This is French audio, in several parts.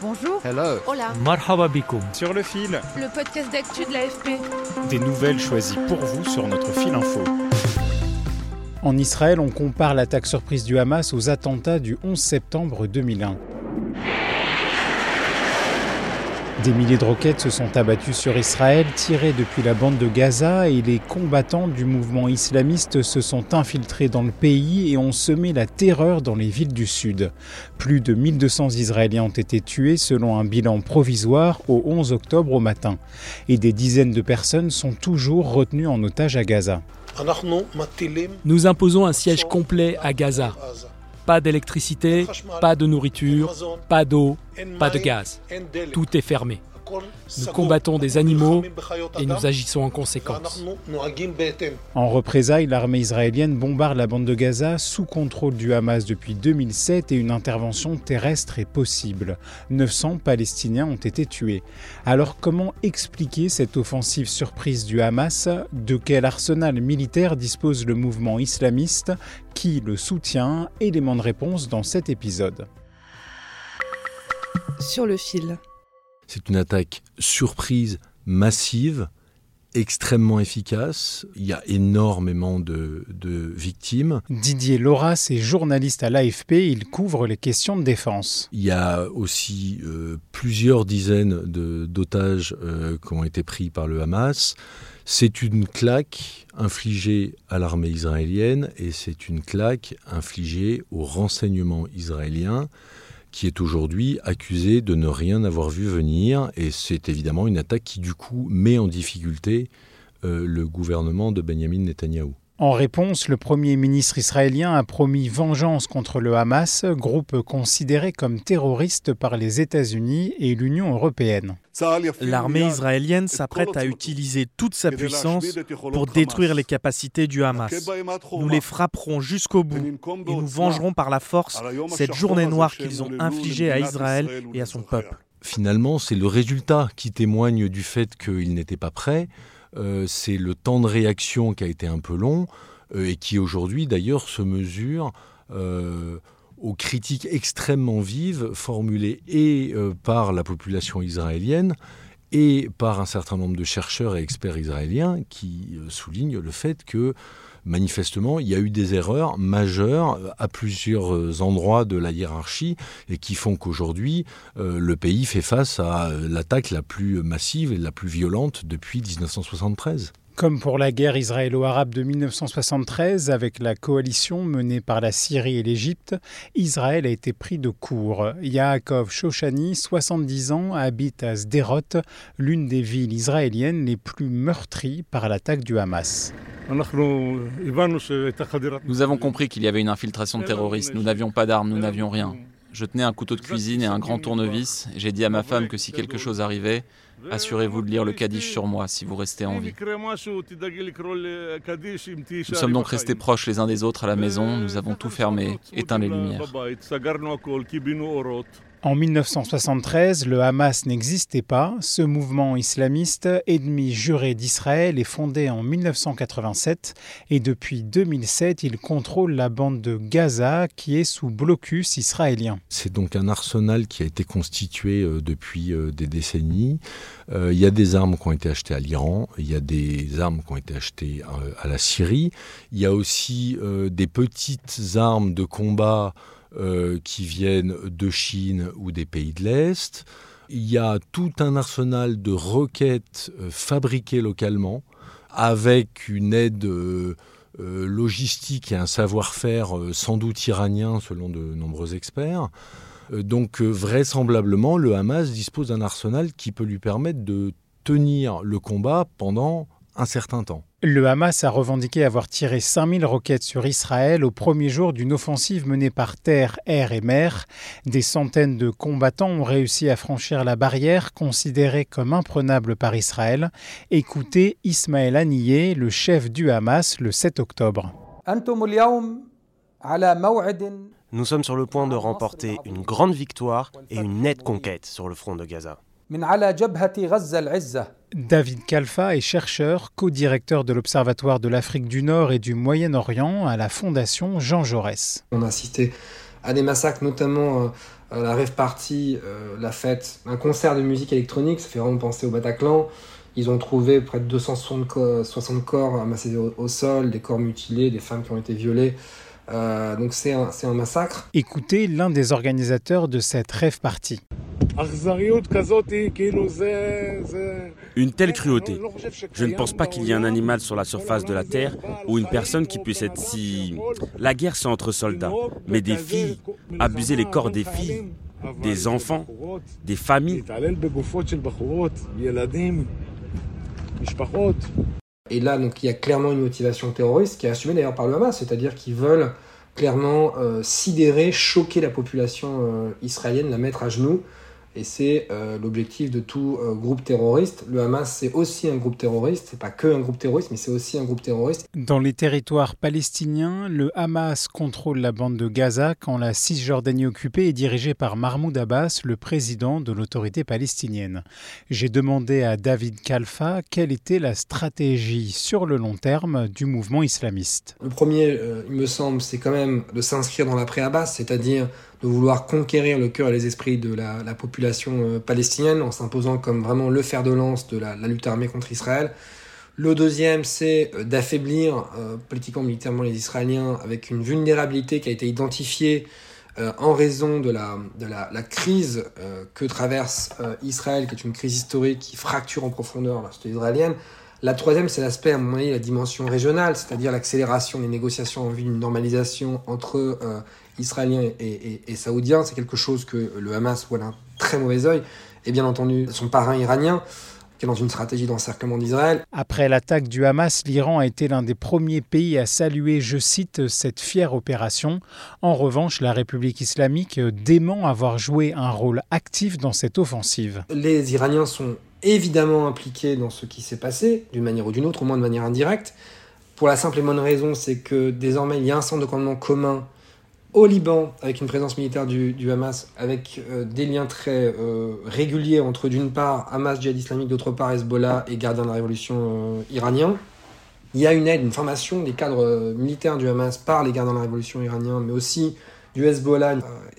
Bonjour. Hello. Hola. Marhaba. Sur le fil, Le podcast d'actu de l'AFP. des nouvelles choisies pour vous sur notre fil info. En Israël, on compare l'attaque surprise du Hamas aux attentats du 11 septembre 2001. Des milliers de roquettes se sont abattues sur Israël, tirées depuis la bande de Gaza, et les combattants du mouvement islamiste se sont infiltrés dans le pays et ont semé la terreur dans les villes du sud. Plus de 1200 Israéliens ont été tués selon un bilan provisoire au 11 octobre au matin. Et des dizaines de personnes sont toujours retenues en otage à Gaza. Nous imposons un siège complet à Gaza. Pas d'électricité, pas de nourriture, pas d'eau, pas de gaz. Tout est fermé. Nous combattons des animaux et nous agissons en conséquence. En représailles, l'armée israélienne bombarde la bande de Gaza sous contrôle du Hamas depuis 2007 et une intervention terrestre est possible. 900 Palestiniens ont été tués. Alors comment expliquer cette offensive surprise du Hamas? De quel arsenal militaire dispose le mouvement islamiste? Qui le soutient? Élément de réponse dans cet épisode. Sur le fil. C'est une attaque surprise, massive, extrêmement efficace. Il y a énormément de, de victimes. Didier Loras est journaliste à l'AFP, il couvre les questions de défense. Il y a aussi euh, plusieurs dizaines d'otages euh, qui ont été pris par le Hamas. C'est une claque infligée à l'armée israélienne et c'est une claque infligée au renseignement israélien qui est aujourd'hui accusé de ne rien avoir vu venir. Et c'est évidemment une attaque qui, du coup, met en difficulté euh, le gouvernement de Benjamin Netanyahou. En réponse, le Premier ministre israélien a promis vengeance contre le Hamas, groupe considéré comme terroriste par les États-Unis et l'Union européenne. L'armée israélienne s'apprête à utiliser toute sa puissance pour détruire les capacités du Hamas. Nous les frapperons jusqu'au bout et nous vengerons par la force cette journée noire qu'ils ont infligée à Israël et à son peuple. Finalement, c'est le résultat qui témoigne du fait qu'ils n'étaient pas prêts. Euh, c'est le temps de réaction qui a été un peu long euh, et qui aujourd'hui d'ailleurs se mesure euh, aux critiques extrêmement vives formulées et par la population israélienne et par un certain nombre de chercheurs et experts israéliens qui soulignent le fait que manifestement il y a eu des erreurs majeures euh, à plusieurs euh, endroits de la hiérarchie et qui font qu'aujourd'hui euh, le pays fait face à l'attaque la plus massive et la plus violente depuis 1973. Comme pour la guerre israélo-arabe de 1973, avec la coalition menée par la Syrie et l'Égypte, Israël a été pris de court. Yaakov Shoshani, 70 ans, habite à Sderot, l'une des villes israéliennes les plus meurtries par l'attaque du Hamas. Nous avons compris qu'il y avait une infiltration de terroristes. Nous n'avions pas d'armes, nous n'avions rien. Je tenais un couteau de cuisine et un grand tournevis. J'ai dit à ma femme que si quelque chose arrivait, assurez-vous de lire le Kaddish sur moi si vous restez en vie. Nous sommes donc restés proches les uns des autres à la maison. Nous avons tout fermé, éteint les lumières. En 1973, le Hamas n'existait pas. Ce mouvement islamiste, ennemi juré d'Israël, est fondé en 1987 et depuis 2007, il contrôle la bande de Gaza qui est sous blocus israélien. C'est donc un arsenal qui a été constitué euh, depuis euh, des décennies. Euh, il y a des armes qui ont été achetées à l'Iran, il y a des armes qui ont été achetées à la Syrie, il y a aussi des petites armes de combat euh, qui viennent de Chine ou des pays de l'Est. Il y a tout un arsenal de roquettes euh, fabriquées localement avec une aide euh, logistique et un savoir-faire sans doute iranien selon de nombreux experts. Donc vraisemblablement, le Hamas dispose d'un arsenal qui peut lui permettre de tenir le combat pendant un certain temps. Le Hamas a revendiqué avoir tiré 5000 roquettes sur Israël au premier jour d'une offensive menée par terre, air et mer. Des centaines de combattants ont réussi à franchir la barrière considérée comme imprenable par Israël. Écoutez Ismaël Haniyeh, le chef du Hamas, le 7 octobre. Nous sommes sur le point de remporter une grande victoire et une nette conquête sur le front de Gaza. David Kalfa est chercheur, co-directeur de l'Observatoire de l'Afrique du Nord et du Moyen-Orient à la Fondation Jean Jaurès. On a assisté à des massacres, notamment euh, à la rêve party, euh, la fête, un concert de musique électronique, ça fait vraiment penser au Bataclan. Ils ont trouvé près de 260 corps amassés au, sol, des corps mutilés, des femmes qui ont été violées. Euh, donc c'est un, un, massacre. Écoutez l'un des organisateurs de cette rêve party. Une telle cruauté. Je ne pense pas qu'il y ait un animal sur la surface de la Terre ou une personne qui puisse être si... La guerre, c'est entre soldats. Mais des filles, abuser les corps des filles, des enfants, des familles. Et là, donc, il y a clairement une motivation terroriste qui est assumée d'ailleurs par le Hamas, c'est-à-dire qu'ils veulent clairement euh, sidérer, choquer la population euh, israélienne, la mettre à genoux et c'est euh, l'objectif de tout euh, groupe terroriste. Le Hamas, c'est aussi un groupe terroriste. C'est pas que un groupe terroriste, mais c'est aussi un groupe terroriste. Dans les territoires palestiniens, le Hamas contrôle la bande de Gaza quand la Cisjordanie occupée est dirigée par Mahmoud Abbas, le président de l'autorité palestinienne. J'ai demandé à David Kalfa quelle était la stratégie sur le long terme du mouvement islamiste. Le premier, euh, il me semble, c'est quand même de s'inscrire dans l'après-Abbas, c'est-à-dire de vouloir conquérir le cœur et les esprits de la, population euh, palestinienne en s'imposant comme vraiment le fer de lance de la, lutte armée contre Israël. Le deuxième, c'est euh, d'affaiblir euh, politiquement, militairement les Israéliens avec une vulnérabilité qui a été identifiée en raison de la, de la, crise que traverse Israël, qui est une crise historique qui fracture en profondeur la société israélienne. La troisième, c'est l'aspect, à mon avis, la dimension régionale, c'est-à-dire l'accélération des négociations en vue d'une normalisation entre israélien et, saoudien, c'est quelque chose que le Hamas voit d'un très mauvais oeil. Et bien entendu, son parrain iranien, qui est dans une stratégie d'encerclement d'Israël. Après l'attaque du Hamas, l'Iran a été l'un des premiers pays à saluer, je cite, cette fière opération. En revanche, la République islamique dément avoir joué un rôle actif dans cette offensive. Les Iraniens sont évidemment impliqués dans ce qui s'est passé, d'une manière ou d'une autre, au moins de manière indirecte. Pour la simple et bonne raison, c'est que désormais, il y a un centre de commandement commun au Liban, avec une présence militaire du, Hamas, avec euh, des liens très euh, réguliers entre d'une part Hamas djihad islamique, d'autre part Hezbollah et gardien de la révolution euh, iranien. Il y a une aide, une formation des cadres militaires du Hamas par les gardiens de la révolution iranien, mais aussi du Hezbollah.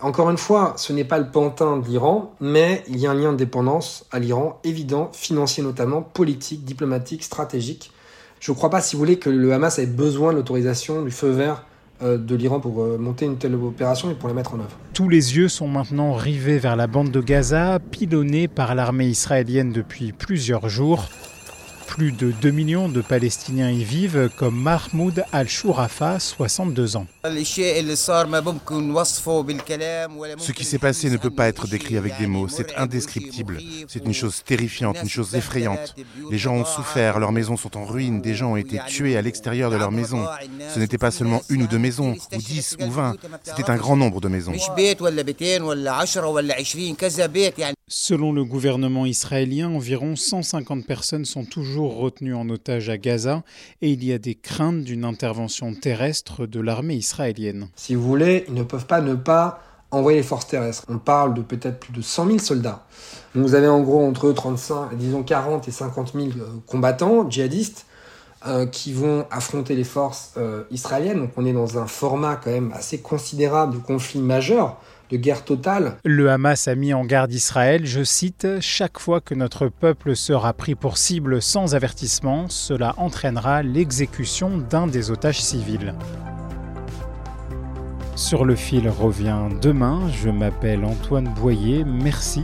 encore une fois, ce n'est pas le pantin de l'Iran, mais il y a un lien de dépendance à l'Iran, évident, financier notamment, politique, diplomatique, stratégique. Je ne crois pas, si vous voulez, que le Hamas ait besoin de l'autorisation, du feu vert euh, de l'Iran pour euh, monter une telle opération et pour la mettre en œuvre. Tous les yeux sont maintenant rivés vers la bande de Gaza, pilonnée par l'armée israélienne depuis plusieurs jours. Plus de 2 millions de Palestiniens y vivent, comme Mahmoud Al-Shourafa, 62 ans. Ce qui s'est passé ne peut pas être décrit avec des mots, c'est indescriptible. C'est une chose terrifiante, une chose effrayante. Les gens ont souffert, leurs maisons sont en ruine, des gens ont été tués à l'extérieur de leurs maisons. Ce n'était pas seulement une ou deux maisons, ou dix ou vingt, c'était un grand nombre de maisons. Selon le gouvernement israélien, environ 150 personnes sont toujours retenues en otage à Gaza et il y a des craintes d'une intervention terrestre de l'armée israélienne. Si vous voulez, ils ne peuvent pas ne pas envoyer les forces terrestres. On parle de peut-être plus de 100 000 soldats. vous avez en gros entre 35, disons 40 et 50 000 euh, combattants djihadistes euh, qui vont affronter les forces euh, israéliennes. Donc on est dans un format quand même assez considérable de conflit majeur de guerre totale. Le Hamas a mis en garde Israël, je cite, Chaque fois que notre peuple sera pris pour cible sans avertissement, cela entraînera l'exécution d'un des otages civils. Sur le fil revient demain, je m'appelle Antoine Boyer, merci.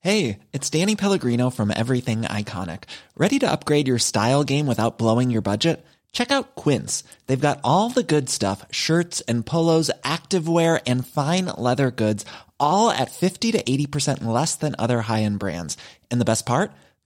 Hey, it's Danny Pellegrino from Everything Iconic. Ready to upgrade your style game without blowing your budget? Check out Quince. They've got all the good stuff shirts and polos, activewear, and fine leather goods, all at 50 to 80% less than other high end brands. And the best part?